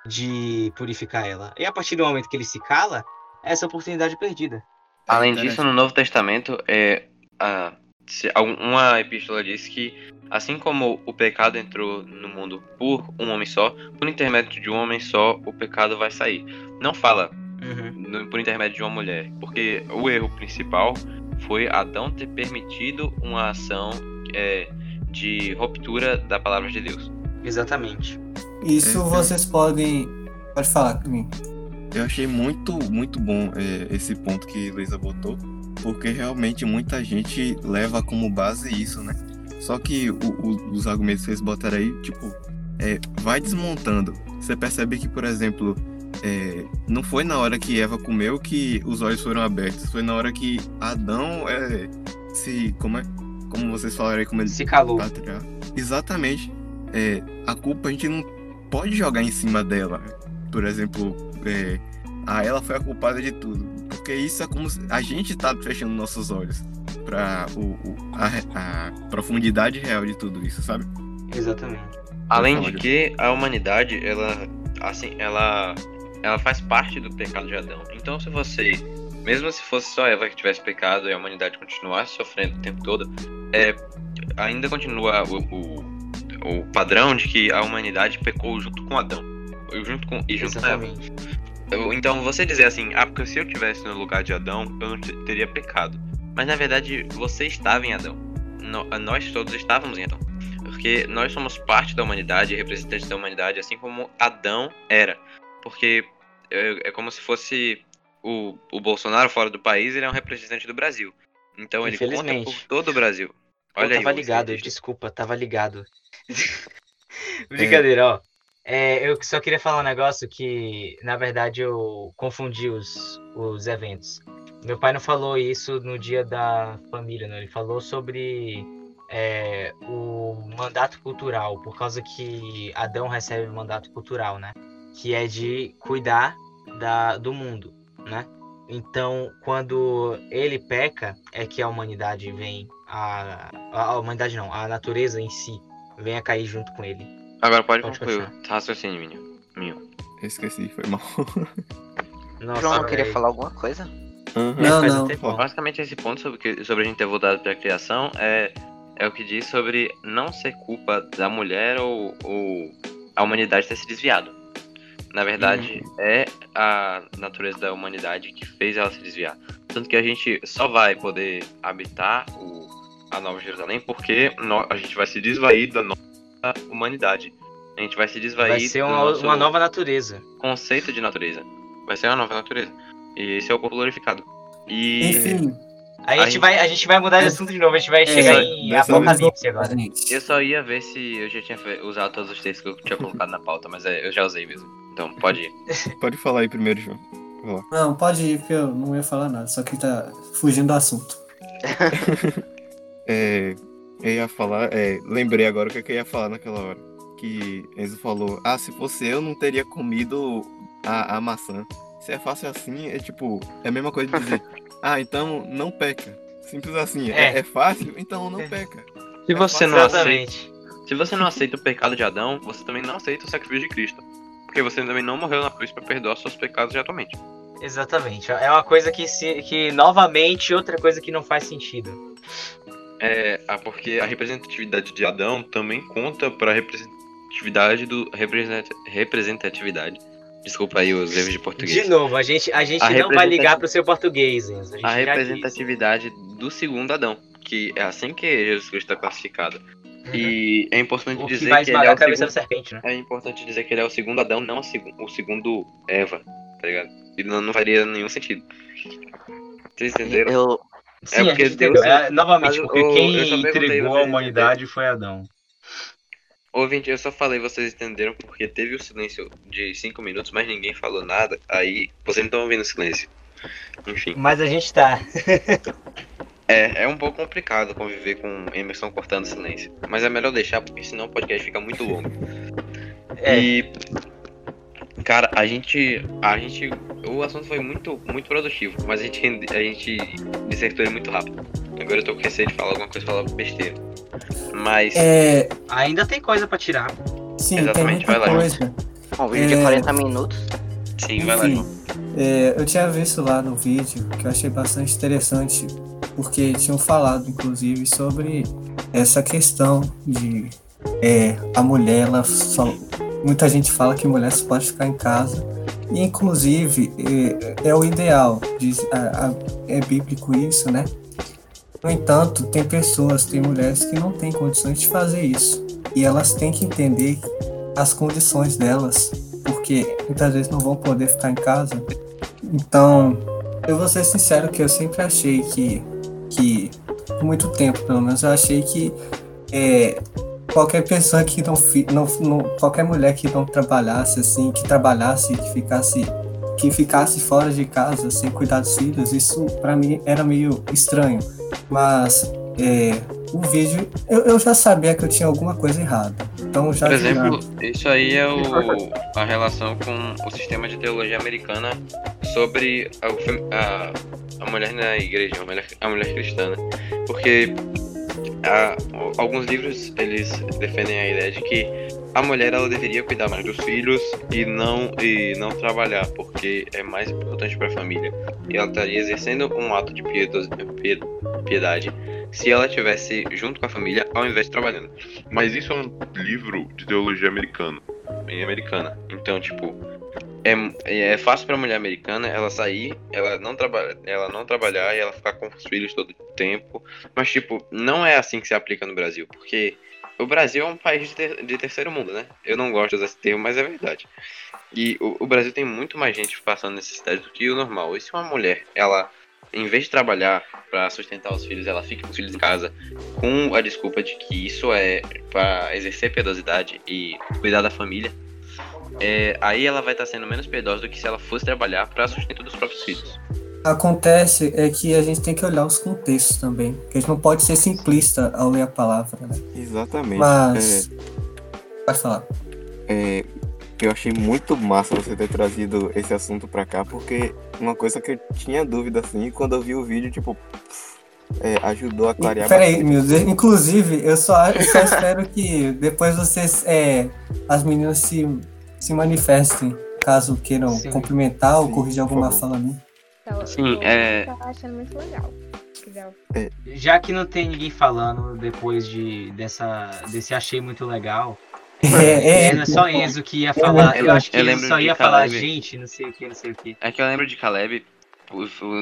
de purificar ela. E a partir do momento que ele se cala, essa oportunidade é perdida. Além disso, no Novo Testamento, é, a, uma epístola diz que, assim como o pecado entrou no mundo por um homem só, por intermédio de um homem só, o pecado vai sair. Não fala Uhum. no- por intermédio de uma mulher, porque o erro principal foi Adão ter permitido uma ação é, de ruptura da palavra de Deus. Exatamente. Isso É, é. vocês podem. Pode falar comigo. Eu achei muito, muito bom é, esse ponto que Luísa botou, porque realmente muita gente leva como base isso, né? Só que o- o- os argumentos que vocês botaram aí, tipo, é, vai desmontando. Você percebe que, por exemplo, é, não foi na hora que Eva comeu que os olhos foram abertos, foi na hora que Adão é, se. Como é? Como vocês falaram aí, como ele Se calou. patriarca. Exatamente. É, a culpa a gente não pode jogar em cima dela. Por exemplo, é, ah, ela foi a culpada de tudo. Porque isso é como se a gente tá fechando nossos olhos para o, o- a, a profundidade real de tudo isso, sabe? Exatamente. Além de que a humanidade, ela, assim, ela, ela faz parte do pecado de Adão. Então, se você, mesmo se fosse só Eva que tivesse pecado e a humanidade continuasse sofrendo o tempo todo, é, ainda continua o, o, o padrão de que a humanidade pecou junto com Adão. Junto com, e junto com Eva. Exatamente. Eu- Então, você dizer assim, ah, porque se eu tivesse no lugar de Adão, eu não te- teria pecado. Mas na verdade, você estava em Adão. No- nós todos estávamos em Adão. Porque nós somos parte da humanidade, representantes da humanidade, assim como Adão era. Porque é, é como se fosse o, o Bolsonaro fora do país, ele é um representante do Brasil. Então ele conta por todo o Brasil. Eu Olha aí, tava o ligado, cientista. desculpa, tava ligado. Brincadeira, ó. É, eu só queria falar um negócio que, na verdade, eu confundi os, os eventos. Meu pai não falou isso no dia da família, não. Ele falou sobre é, o mandato cultural, por causa que Adão recebe o mandato cultural, né? Que é de cuidar da, do mundo, né? Então, quando ele peca, é que a humanidade vem a, a humanidade não, a natureza em si vem a cair junto com ele. Agora pode, Pode concluir raciocínio, menino. Meu. Eu esqueci, foi mal. Nossa, João, queria véi. falar alguma coisa? Aham. Não, não. tempão. Basicamente, esse ponto sobre, que- sobre a gente ter voltado para a criação é, é o que diz sobre não ser culpa da mulher ou, ou a humanidade ter se desviado. Na verdade, é a natureza da humanidade que fez ela se desviar. Tanto que a gente só vai poder habitar o, a Nova Jerusalém porque nó- a gente vai se desvair da nossa humanidade. A gente vai se desvair Vai ser uma, uma nova natureza. conceito de natureza. Vai ser uma nova natureza. E esse é o corpo glorificado. E Enfim, A gente, Aí- vai, a gente vai mudar de assunto de novo, a gente vai É, chegar em dessa vez Apocalipse agora. gente. Eu só ia ver se eu já tinha usado todos os textos que eu tinha colocado na pauta, mas é, eu já usei mesmo. Então, pode ir. Pode falar aí primeiro, João. Não, pode ir, porque eu não ia falar nada, só que tá fugindo do assunto. É, eu ia falar, é, lembrei agora o que, é eu ia falar naquela hora. Que Enzo falou, ah, se fosse eu, não teria comido a, a maçã. Se é fácil assim, é tipo, é a mesma coisa de dizer, ah, então não peca. Simples assim, é, É. é fácil, então não É. peca. Se você não aceita, se você não aceita o pecado de Adão, você também não aceita o sacrifício de Cristo. Porque você também não morreu na cruz para perdoar seus pecados de atualmente. Exatamente. É uma coisa que, se, que, novamente, outra coisa que não faz sentido. É, ah, porque a representatividade de Adão também conta para a representatividade do represent- representatividade. Desculpa aí os erros de português. De novo, a gente, a gente A não vai ligar representati- pro seu português. A, gente a representatividade do segundo Adão, que é assim que Jesus Cristo está classificado. E é importante O que dizer vai que, ele é o segundo, da serpente, né? é importante dizer que ele é o segundo Adão, não o segu- o segundo Eva, tá ligado? E não, não faria nenhum sentido. Vocês entenderam? Eu, Sim, a porque. Deus- É, novamente, porque eu- quem entregou a humanidade foi Adão. Ouvinte, eu só falei, vocês entenderam porque teve o silêncio de 5 minutos, mas ninguém falou nada, aí vocês não estão ouvindo o silêncio. Enfim, Mas a gente tá. é, é um pouco complicado conviver com Emerson cortando silêncio. Mas é melhor deixar, porque senão o podcast fica muito longo. É. E. Cara, a gente. A gente. O assunto foi muito, muito produtivo, mas a gente, a gente dissertou ele muito rápido. Agora eu tô com receio de falar alguma coisa falar besteira. Mas. É, Ainda tem coisa pra tirar. sim, Exatamente, tem muita vai lá, coisa. um vídeo de É. 40 minutos. Sim, vai lá, Enfim, João. é, eu tinha visto lá no vídeo que eu achei bastante interessante, porque tinham falado, inclusive, sobre essa questão de é, a mulher, ela só. Muita gente fala que mulher só pode ficar em casa. E, inclusive, é, é o ideal, diz, a- a- é bíblico isso, né? No entanto, tem pessoas, tem mulheres que não têm condições de fazer isso. E elas têm que entender as condições delas, porque muitas vezes não vão poder ficar em casa. Então, eu vou ser sincero que eu sempre achei que, que por muito tempo, pelo menos, eu achei que é, qualquer pessoa que não, não, não qualquer mulher que não trabalhasse assim, que trabalhasse, que ficasse que ficasse fora de casa sem cuidar dos filhos, isso pra mim era meio estranho. Mas é, o vídeo, eu, eu já sabia que eu tinha alguma coisa errada. Então já Por exemplo, isso aí é o, a relação com o sistema de teologia americana sobre a, a, mulher na igreja, a mulher, a mulher cristã. né? Porque a- alguns livros eles defendem a ideia de que a mulher ela deveria cuidar mais dos filhos e não e não trabalhar porque é mais importante para a família e ela estaria exercendo um ato de piedade se ela estivesse junto com a família ao invés de trabalhando mas isso é um livro de teologia americana em americana então tipo é, é fácil para mulher americana ela sair ela não trabalha ela não trabalhar e ela ficar com os filhos todo o tempo mas tipo não é assim que se aplica no Brasil porque o Brasil é um país de, ter- de terceiro mundo, né? Eu não gosto desse termo, mas é verdade. E o, o Brasil tem muito mais gente passando necessidade do que o normal. E se uma mulher, ela, em vez de trabalhar para sustentar os filhos, ela fica com os filhos em casa com a desculpa de que isso é para exercer piedosidade e cuidar da família, é, aí ela vai estar sendo menos piedosa do que se ela fosse trabalhar para sustento dos próprios filhos. acontece é que a gente tem que olhar os contextos também. Que a gente não pode ser simplista ao ler a palavra, né? Exatamente. Mas. Pode falar. É, eu achei muito massa você ter trazido esse assunto pra cá, porque uma coisa que eu tinha dúvida assim, quando eu vi o vídeo, tipo, é, ajudou a clarear Peraí, meu Deus, inclusive, eu só, eu só espero que depois vocês, é, as meninas se, se manifestem, caso queiram Sim. cumprimentar ou Sim, corrigir por alguma fala minha. Então, Sim, eu é- achando muito legal. Quiser. Já que não tem ninguém falando depois de, dessa, desse achei muito legal. É, é, Era só Enzo que ia falar. Eu acho que Eu só ia falar, Caleb. gente, não sei o que, não sei o que. É que eu lembro de Caleb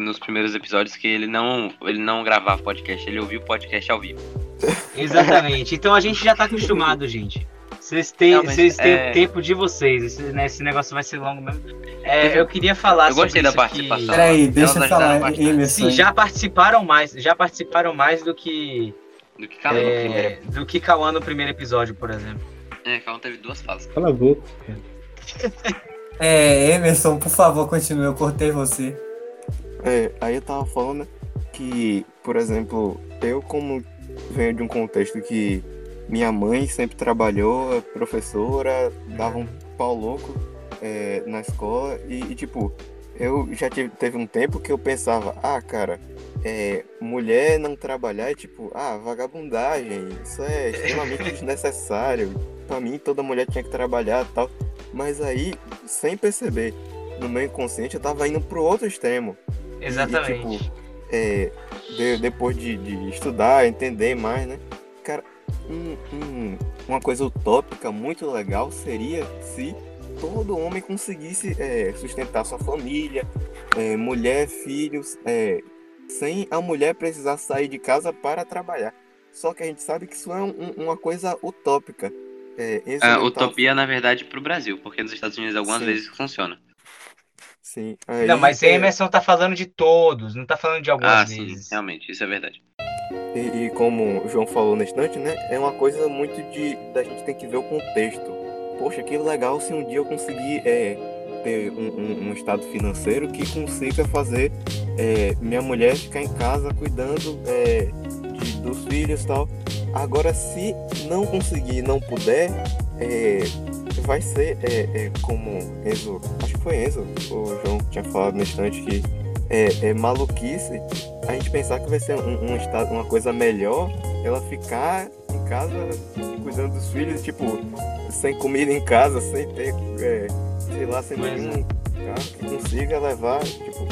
nos primeiros episódios que ele não, ele não gravava podcast, ele ouvia o podcast ao vivo. Exatamente. Então a gente já tá acostumado, gente. Vocês têm, vocês têm é- o tempo de vocês. Esse, né, esse negócio vai ser longo mesmo. É, eu queria falar Eu gostei sobre da isso participação. Que... Peraí, Elas deixa eu falar. Sim, já participaram mais. Já participaram mais do que. Do que no é, primeiro. do que Cauã no primeiro episódio, por exemplo. É, Caleb teve duas falas. Cala a boca. É, Emerson, por favor, continue, eu cortei você. É, aí eu tava falando que, por exemplo, eu como venho de um contexto que minha mãe sempre trabalhou, é professora, dava um pau louco é, na escola e, e, tipo, eu já tive, teve um tempo que eu pensava, ah, cara, é, mulher não trabalhar é tipo, ah, vagabundagem, isso é extremamente desnecessário. Pra mim, toda mulher tinha que trabalhar e tal. Mas aí, sem perceber, no meu inconsciente, eu tava indo pro outro extremo. E, Exatamente. tipo, é, de- depois de, de estudar, entender mais, né? Cara, um- um- uma coisa utópica muito legal seria se todo homem conseguisse é, sustentar sua família, é, mulher, filhos, é, sem a mulher precisar sair de casa para trabalhar. Só que a gente sabe que isso é um- uma coisa utópica. É, A tava- utopia, na verdade, pro Brasil, porque nos Estados Unidos algumas Sim. vezes funciona. Sim. Aí, Não, mas é, Emerson tá falando de todos, não tá falando de algumas Ah, sim, vezes. realmente, isso é verdade. E, e como o João falou na instante, né? É uma coisa muito de. Da gente tem que ver o contexto. Poxa, que legal se um dia eu conseguir é, ter um, um- um estado financeiro que consiga fazer é, minha mulher ficar em casa cuidando é, de- dos filhos e tal. Agora, se não conseguir, não puder, é, vai ser é, é, como Enzo, acho que foi Enzo, o João tinha falado na instante que é maluquice a gente pensar que vai ser um, um estado, uma coisa melhor ela ficar em casa cuidando dos filhos, tipo, sem comida em casa, sem ter, é, sei lá, sem Pois é. nenhum carro que consiga levar, tipo,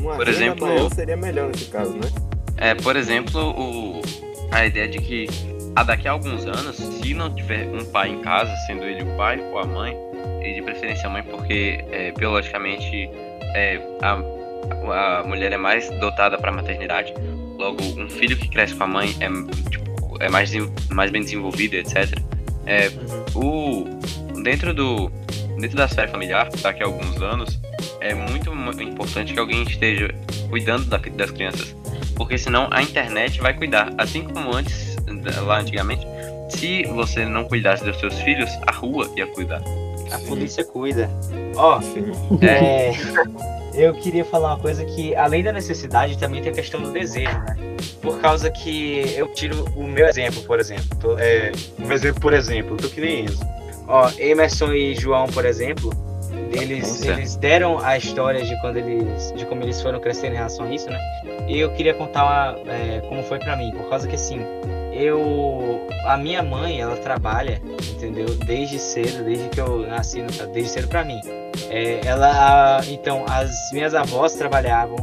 uma Por exemplo- maior seria melhor nesse caso, né? É, por exemplo, o, a ideia de que a daqui a alguns anos, se não tiver um pai em casa, sendo ele o pai ou a mãe, e de preferência a mãe, porque é, biologicamente é, a, a mulher é mais dotada para maternidade. Logo, um filho que cresce com a mãe é, tipo, é mais, mais bem desenvolvido, etc. É, Uhum. o, dentro, do, dentro da esfera familiar, daqui a alguns anos, é muito mu- importante que alguém esteja cuidando da- das crianças. Porque senão a internet vai cuidar. Assim como antes, lá antigamente, se você não cuidasse dos seus filhos, a rua ia cuidar. A polícia cuida. Ó, Sim. é, eu queria falar uma coisa que, além da necessidade, também tem a questão do desejo, né? Por causa que eu tiro o meu exemplo, por exemplo. Tô- É, um exemplo, por exemplo, tô que nem Enzo. Ó, Emerson e João, por exemplo, eles, eles deram a história de quando eles. de como eles foram crescendo em relação a isso, né? E eu queria contar uma, é, como foi pra mim, por causa que assim, eu. A minha mãe, ela trabalha, entendeu? Desde cedo, desde que eu nasci, desde cedo pra mim. É, ela, então, as minhas avós trabalhavam,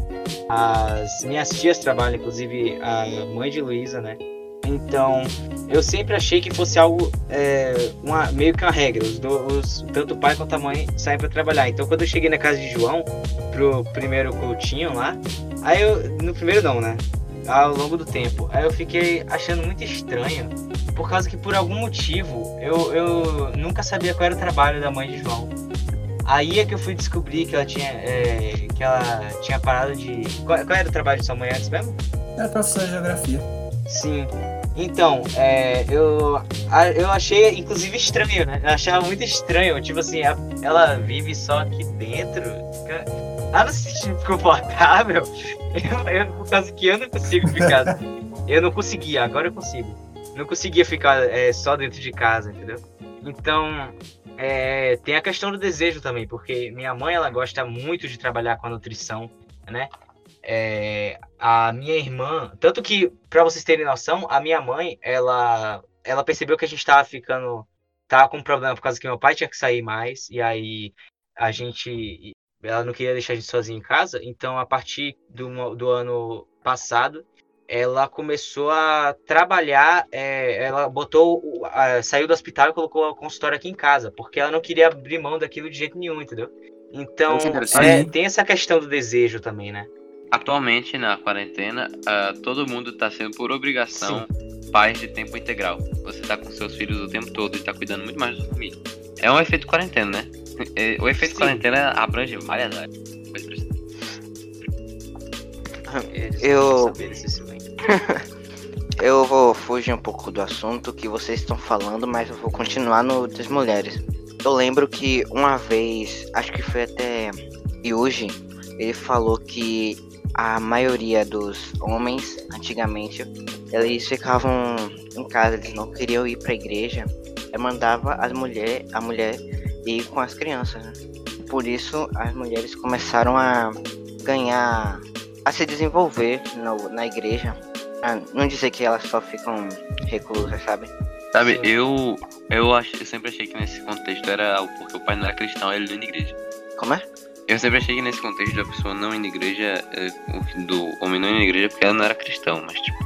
as minhas tias trabalham, inclusive a mãe de Luísa, né? Então, eu sempre achei que fosse algo, é, uma, meio que uma regra. Os, os- tanto o pai quanto a mãe saem para trabalhar. Então, quando eu cheguei na casa de João, pro primeiro cultinho lá, aí eu, no primeiro não, né? Ao longo do tempo, aí eu fiquei achando muito estranho, por causa que por algum motivo eu, eu nunca sabia qual era o trabalho da mãe de João. Aí é que eu fui descobrir que ela tinha, é, que ela tinha parado de. Qual, qual era o trabalho de sua mãe antes mesmo? Era professor de geografia. Sim. Então, é, eu, eu achei, inclusive, estranho, né? Eu achava muito estranho. Tipo assim, ela vive só aqui dentro. Ca- a não se sentir confortável, eu, eu, por causa que eu não consigo ficar. eu não conseguia, agora eu consigo. Não conseguia ficar é, só dentro de casa, entendeu? Então, é, tem a questão do desejo também, porque minha mãe ela gosta muito de trabalhar com a nutrição, né? É, a minha irmã, tanto que para vocês terem noção, a minha mãe ela ela percebeu que a gente tava ficando tava com um problema por causa que meu pai tinha que sair mais e aí a gente ela não queria deixar a gente sozinha em casa, então a partir do, do ano passado ela começou a trabalhar, é, ela botou, saiu do hospital e colocou a consultório aqui em casa, porque ela não queria abrir mão daquilo de jeito nenhum, entendeu? Então, é, tem essa questão do desejo também, né? Atualmente, na quarentena, uh, todo mundo está sendo, por obrigação, Sim. pais de tempo integral. Você está com seus filhos o tempo todo e está cuidando muito mais da sua família. É um efeito quarentena, né? É, o efeito Sim. quarentena abrange várias áreas. Eu... eu vou fugir um pouco do assunto que vocês estão falando, mas eu vou continuar no das mulheres. Eu lembro que uma vez, acho que foi até hoje, ele falou que a maioria dos homens, antigamente, eles ficavam em casa, eles não queriam ir para a igreja, e mandava as mulher, a mulher ir com as crianças. Né? Por isso, as mulheres começaram a ganhar a se desenvolver no, na igreja. A não dizer que elas só ficam reclusas, sabe? Sabe, eu eu, ach, eu sempre achei que nesse contexto era porque o pai não era cristão, ele não ia na igreja. Como é? Eu sempre achei que nesse contexto da pessoa não ir na igreja, é, do homem não ir na igreja porque ela não era cristão, mas tipo,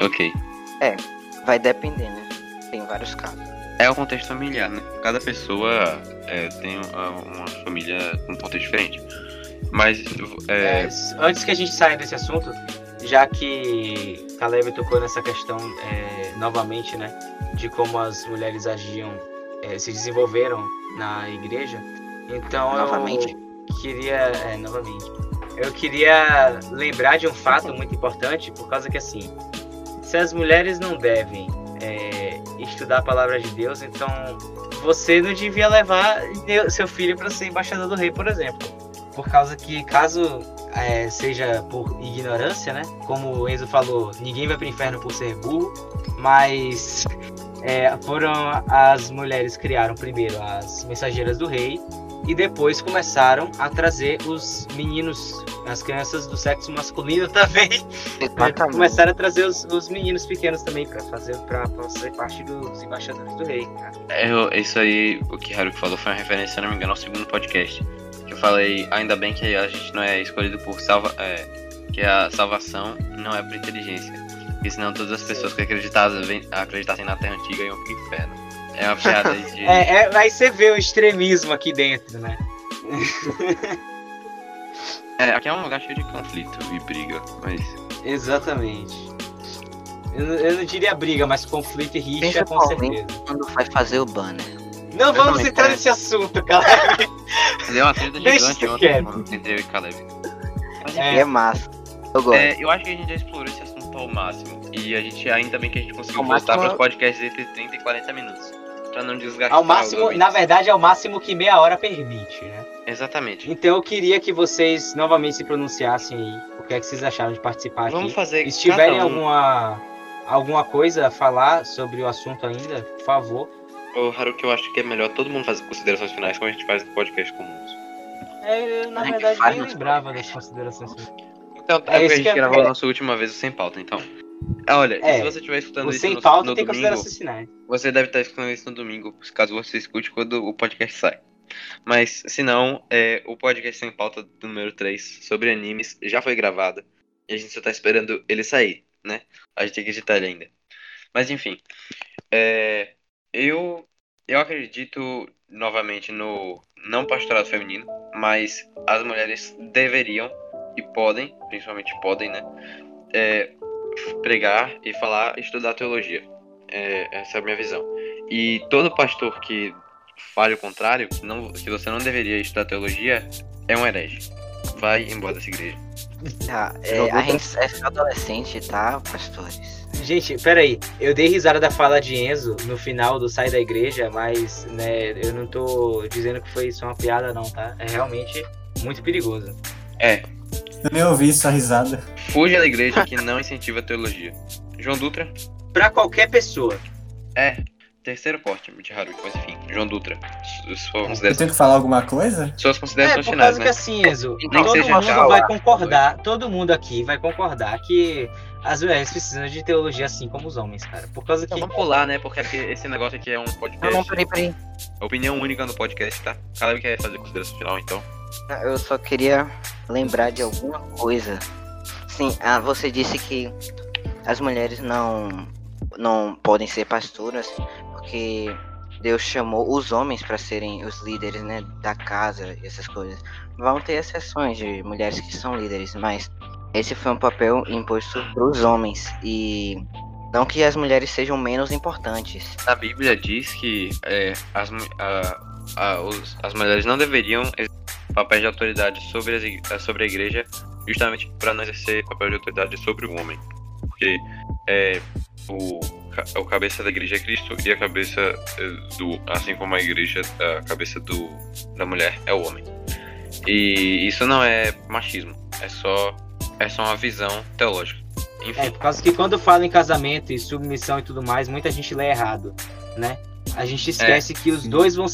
ok. É, vai depender, né? Tem vários casos. É o contexto familiar, né? Cada pessoa é, tem uma família com um contexto diferente. Mas. É... É, antes que a gente saia desse assunto, já que Caleb tocou nessa questão é, novamente, né? De como as mulheres agiam, é, se desenvolveram na igreja. Então novamente. eu queria. É, novamente. Eu queria lembrar de um fato muito importante, por causa que assim, se as mulheres não devem estudar a palavra de Deus, então você não devia levar seu filho para ser embaixador do rei, por exemplo por causa que caso é, seja por ignorância, né? Como o Enzo falou, ninguém vai para o inferno por ser burro, mas é, foram as mulheres criaram primeiro as mensageiras do rei e depois começaram a trazer os meninos, as crianças do sexo masculino também, começaram a trazer os, os meninos pequenos também para fazer para fazer parte dos embaixadores do rei. É, isso aí, o que Haruki falou foi uma referência, se não me engano, ao segundo podcast eu falei, ainda bem que a gente não é escolhido por salva, é, que a salvação não é por inteligência. Porque senão todas as pessoas que acreditassem, acreditassem na Terra Antiga iam pro inferno. É uma piada aí de. é, é, aí você vê o extremismo aqui dentro, né? é, aqui é um lugar cheio de conflito e briga, mas. Exatamente. Eu, eu não diria briga, mas conflito e rixa com certeza. Quando vai fazer o banner. Não vamos entrar nesse assunto, Caleb. Deu uma treta gigante ontem entre eu e Caleb. Mas, é. é massa. Eu gosto. É, eu acho que a gente já explorou esse assunto ao máximo. E a gente ainda bem que a gente conseguiu voltar para os podcasts entre 30 e 40 minutos. Pra não desgastar. Ao máximo, na verdade, é o máximo que meia hora permite, né? Exatamente. Então eu queria que vocês novamente se pronunciassem aí. O que é que vocês acharam de participar Vamos aqui? fazer. Se tiverem um. alguma, alguma coisa a falar sobre o assunto ainda, por favor, Ô, Haruki, eu acho que é melhor todo mundo fazer considerações finais como a gente faz no podcast comuns. É, eu, na Ai, verdade, nem lembrava das considerações finais. Então, é, é porque a gente é gravou a nossa última vez Sem Pauta, então. Olha, é, se você estiver escutando isso no, pauta no tem domingo, você deve estar escutando isso no domingo, caso você escute quando o podcast sai. Mas, se não, é, o podcast Sem Pauta número 3 sobre animes já foi gravado. E a gente só tá esperando ele sair, né? A gente tem que editar ele ainda. Mas, enfim. É, eu, eu acredito novamente no não pastorado feminino, mas as mulheres deveriam e podem, principalmente podem, né, é, pregar e falar, estudar teologia. É, essa é a minha visão. E todo pastor que fale o contrário, que, não, que você não deveria estudar teologia, é um herege. Vai embora dessa igreja. Tá, é, a gente é adolescente, tá, pastores? Gente, peraí. Eu dei risada da fala de Enzo no final do Sai da Igreja, mas, né, eu não tô dizendo que foi só uma piada, não, tá? É realmente muito perigoso. É, Eu nem ouvi essa risada. fuja da igreja que não incentiva a teologia. João Dutra? Pra qualquer pessoa. É, terceiro corte de Haruki, mas enfim. João Dutra. su- Suas Eu tenho que falar alguma coisa? suas É, considerações por finais, causa né? que assim, Enzo, Nem que todo mundo vai concordar, todo mundo aqui vai concordar que as mulheres precisam de teologia assim como os homens, cara. Por causa que Então vamos pular, né? Porque aqui- esse negócio aqui é um Não, podcast. não, peraí, peraí. Opinião única no podcast, tá? Cada um quer fazer consideração final, então. Eu só queria lembrar de alguma coisa. Sim, ah, você disse que as mulheres não não podem ser pastoras porque Deus chamou os homens para serem os líderes, né, da casa e essas coisas. Vão ter exceções de mulheres que são líderes, mas esse foi um papel imposto para os homens e não que as mulheres sejam menos importantes. A Bíblia diz que é, as, a- a- os- as mulheres não deveriam papéis de autoridade sobre, as ig- sobre a igreja, justamente para não exercer papel de autoridade sobre o homem. Porque é, o, o cabeça da igreja é Cristo e a cabeça é, do. Assim como a igreja, a cabeça do, da mulher é o homem. E isso não é machismo, é só, é só uma visão teológica. Enfim. É, por causa que quando fala em casamento e submissão e tudo mais, muita gente lê errado, né? A gente esquece que os dois vão,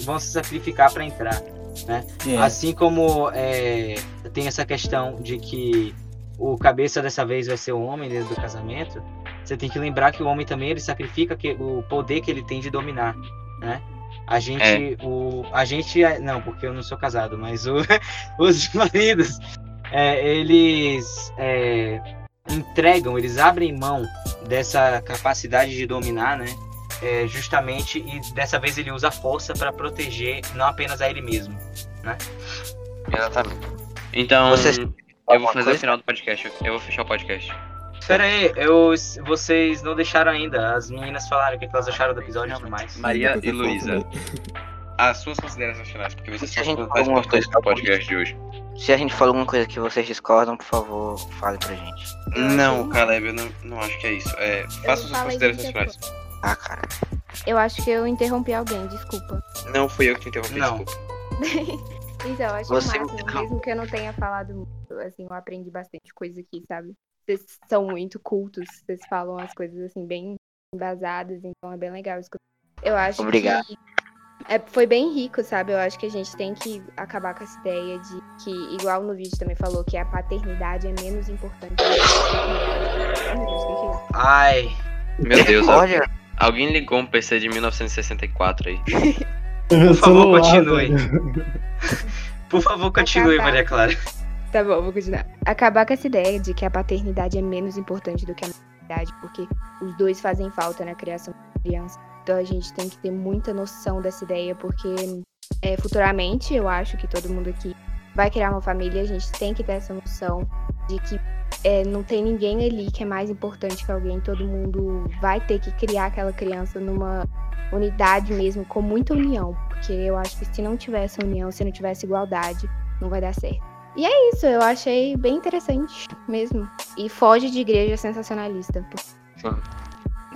vão se sacrificar para entrar. É, Assim como é, tem essa questão de que o cabeça dessa vez vai ser o homem dentro do casamento, você tem que lembrar que o homem também ele sacrifica que, o poder que ele tem de dominar, né? A gente, o, a gente, é- não, porque eu não sou casado, mas o- os maridos, é, eles é, entregam, eles abrem mão dessa capacidade de dominar, né? É, justamente e dessa vez ele usa a força para proteger não apenas a ele mesmo. Exatamente. Então, Vocês- eu vou fazer o final do podcast. Eu vou fechar o podcast. Pera aí, eu, vocês não deixaram ainda. As meninas falaram o que que elas acharam do episódio e tudo mais. Maria e Luísa, as suas considerações finais, porque vocês Se a são gente os mais importantes do podcast de hoje. Se a gente falou alguma coisa que vocês discordam, por favor, fale pra gente. Não, Caleb, eu não, não acho que é isso. É, faça suas considerações finais. Ah, cara. Eu acho que eu interrompi alguém, desculpa. Não fui eu que te interrompi, Não. desculpa. Então, eu acho Você o me mesmo que eu não tenha falado muito, assim, eu aprendi bastante coisa aqui, sabe? Vocês são muito cultos, vocês falam as coisas, assim, bem embasadas, então é bem legal escutar. Eu acho Obrigado. que é, foi bem rico, sabe? Eu acho que a gente tem que acabar com essa ideia de que, igual no vídeo também falou, que a paternidade é menos importante do que a maternidade. Ai, meu Deus, o que que é isso? Ai, Meu Deus, Olha, alguém ligou um PC de 1964 aí. por favor, continue. Por favor, continue, Acabar. Maria Clara. Tá bom, vou continuar. Acabar com essa ideia de que a paternidade é menos importante do que a maternidade, porque os dois fazem falta na criação da criança. Então a gente tem que ter muita noção dessa ideia, porque é, futuramente eu acho que todo mundo aqui vai criar uma família, a gente tem que ter essa noção de que é, não tem ninguém ali que é mais importante que alguém, todo mundo vai ter que criar aquela criança numa unidade mesmo, com muita união, porque eu acho que se não tivesse união, se não tivesse igualdade, não vai dar certo. E é isso, eu achei bem interessante mesmo. E foge de igreja sensacionalista.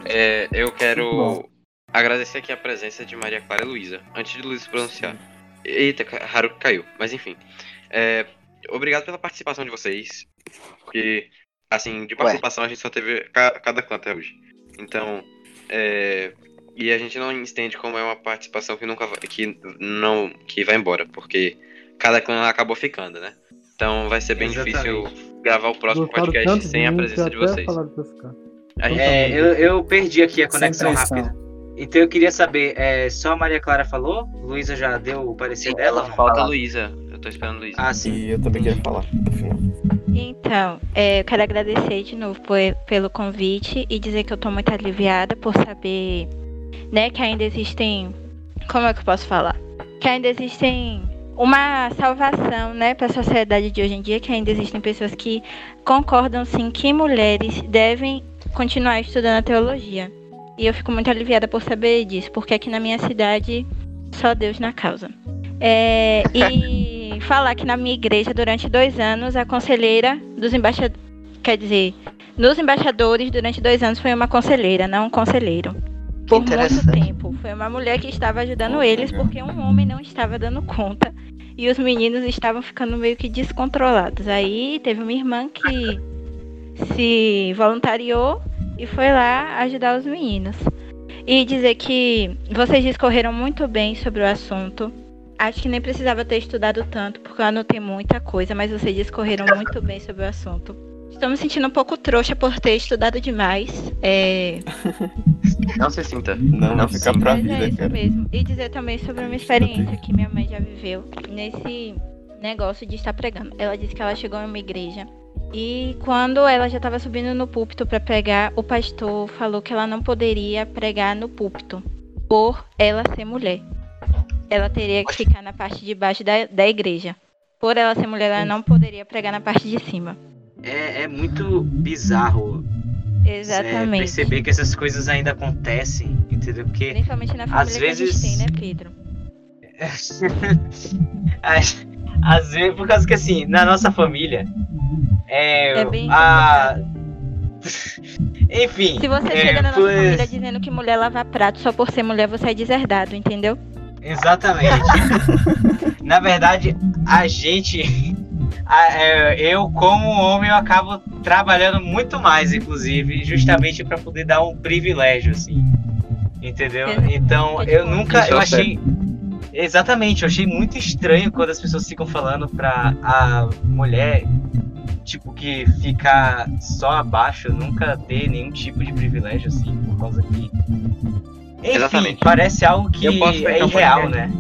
É, eu quero Bom. agradecer aqui a presença de Maria Clara e Luísa. Antes de Luísa se pronunciar. Eita, Haruki caiu. Mas enfim. É, obrigado pela participação de vocês. Porque, assim, de participação a gente só teve ca- cada clã até hoje. Então, é, e a gente não entende como é uma participação que nunca vai, que não que vai embora, porque cada clã acabou ficando, né? Então vai ser bem Exatamente. difícil gravar o próximo Gostaram podcast sem a presença de vocês. gente- É, eu, eu perdi aqui a conexão rápida. Então eu queria saber, é, só a Maria Clara falou? Luísa já deu o parecer Sim, dela? Falta a. Luísa. Eu tô esperando a Luísa. Ah, sim. E eu também queria falar no final. Então, é, eu quero agradecer de novo por- pelo convite e dizer que eu tô muito aliviada por saber, né, que ainda existem. Como é que eu posso falar? Que ainda existem uma salvação, né, para a sociedade de hoje em dia, que ainda existem pessoas que concordam sim que mulheres devem continuar estudando a teologia. E eu fico muito aliviada por saber disso, porque aqui na minha cidade só Deus na causa. É, e falar que na minha igreja, durante dois anos, a conselheira dos embaixadores. Quer dizer, nos embaixadores, durante dois anos, foi uma conselheira, não um conselheiro. Por muito tempo. Foi uma mulher que estava ajudando eles, porque um homem não estava dando conta e os meninos estavam ficando meio que descontrolados. Aí teve uma irmã que se voluntariou e foi lá ajudar os meninos. E dizer que vocês discorreram muito bem sobre o assunto. Acho que nem precisava ter estudado tanto, porque eu anotei muita coisa, mas vocês discorreram muito bem sobre o assunto. Estou me sentindo um pouco trouxa por ter estudado demais. É... Não se sinta. Não, Não, fica pra Mas é vida, isso cara. mesmo. E dizer também sobre uma experiência que minha mãe já viveu nesse negócio de estar pregando. Ela disse que ela chegou em uma igreja e quando ela já estava subindo no púlpito para pregar, o pastor falou que ela não poderia pregar no púlpito por ela ser mulher. Ela teria que ficar na parte de baixo da, da igreja. Por ela ser mulher, ela não poderia pregar na parte de cima. É, é muito bizarro é, Exatamente. perceber que essas coisas ainda acontecem, entendeu? Porque Principalmente na família Às que a vezes- gente tem, né, Pedro? às, às vezes, por causa que assim, na nossa família, é, É bem a. Enfim. Se você é, chega na nossa pois- família dizendo que mulher lava prato só por ser mulher, você é deserdado, entendeu? Exatamente. Na verdade, a gente. a- é, eu, como homem, eu acabo trabalhando muito mais, inclusive, justamente para poder dar um privilégio, assim. Entendeu? Exatamente. Então, É eu nunca. Eu é achei. Exatamente, eu achei muito estranho quando as pessoas ficam falando pra a mulher, tipo, que fica só abaixo, nunca ter nenhum tipo de privilégio, assim, por causa que. Enfim, Exatamente. parece algo que Eu posso é irreal, né?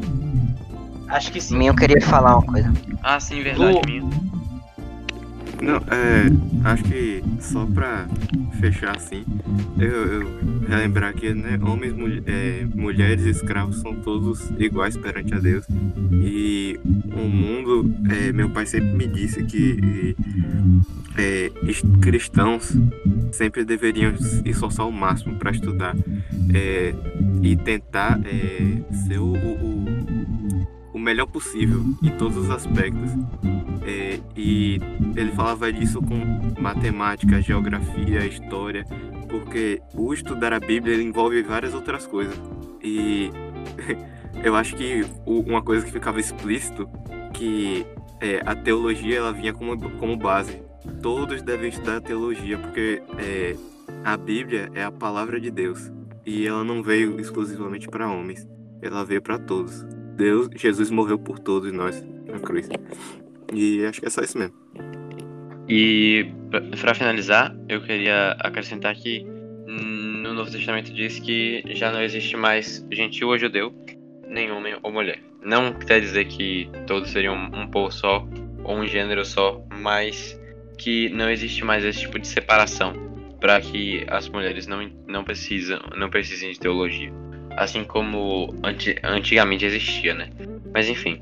Acho que sim. Minha, eu queria falar uma coisa. Ah, sim, verdade, O- minha. Não, é. Acho que só pra fechar assim, eu, eu relembrar que, né, homens, mul- é, mulheres e escravos são todos iguais perante a Deus. E o mundo, é, meu pai sempre me disse que é, cristãos sempre deveriam esforçar ao máximo para estudar é, e tentar é, ser o, o, o- o melhor possível em todos os aspectos. É, e ele falava disso com matemática, geografia, história, porque o estudar a Bíblia envolve várias outras coisas. E eu acho que uma coisa que ficava explícito que é, a teologia ela vinha como, como base. Todos devem estudar a teologia, porque é, a Bíblia é a palavra de Deus e ela não veio exclusivamente para homens, ela veio para todos. Deus, Jesus morreu por todos nós na cruz. E acho que é só isso mesmo. E pra finalizar, eu queria acrescentar que hum, no Novo Testamento diz que já não existe mais gentil ou judeu, nem homem ou mulher. Não quer dizer que todos seriam um povo só ou um gênero só, mas que não existe mais esse tipo de separação para que as mulheres não, não precisam não precisem de teologia, assim como anti- antigamente existia, né? Mas enfim,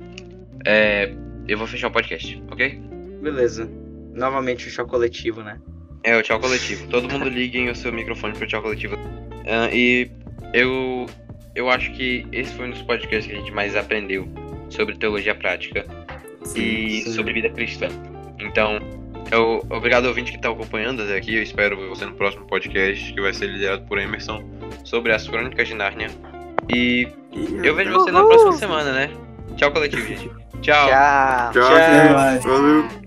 é, eu vou fechar o podcast, ok? Beleza. Novamente o choque coletivo, né? É o tchau coletivo. Todo mundo liguem o seu microfone pro tchau coletivo. Ah, e eu eu acho que esse foi um dos podcasts que a gente mais aprendeu sobre teologia prática e sim. sobre vida cristã. Então, eu, obrigado ouvinte que está acompanhando até aqui. Eu espero ver você no próximo podcast que vai ser liderado por Emerson sobre as crônicas de Nárnia. E eu vejo você na próxima semana, né? Tchau coletivo, gente. Tchau. Tchau. Tchau, Tchau. Valeu.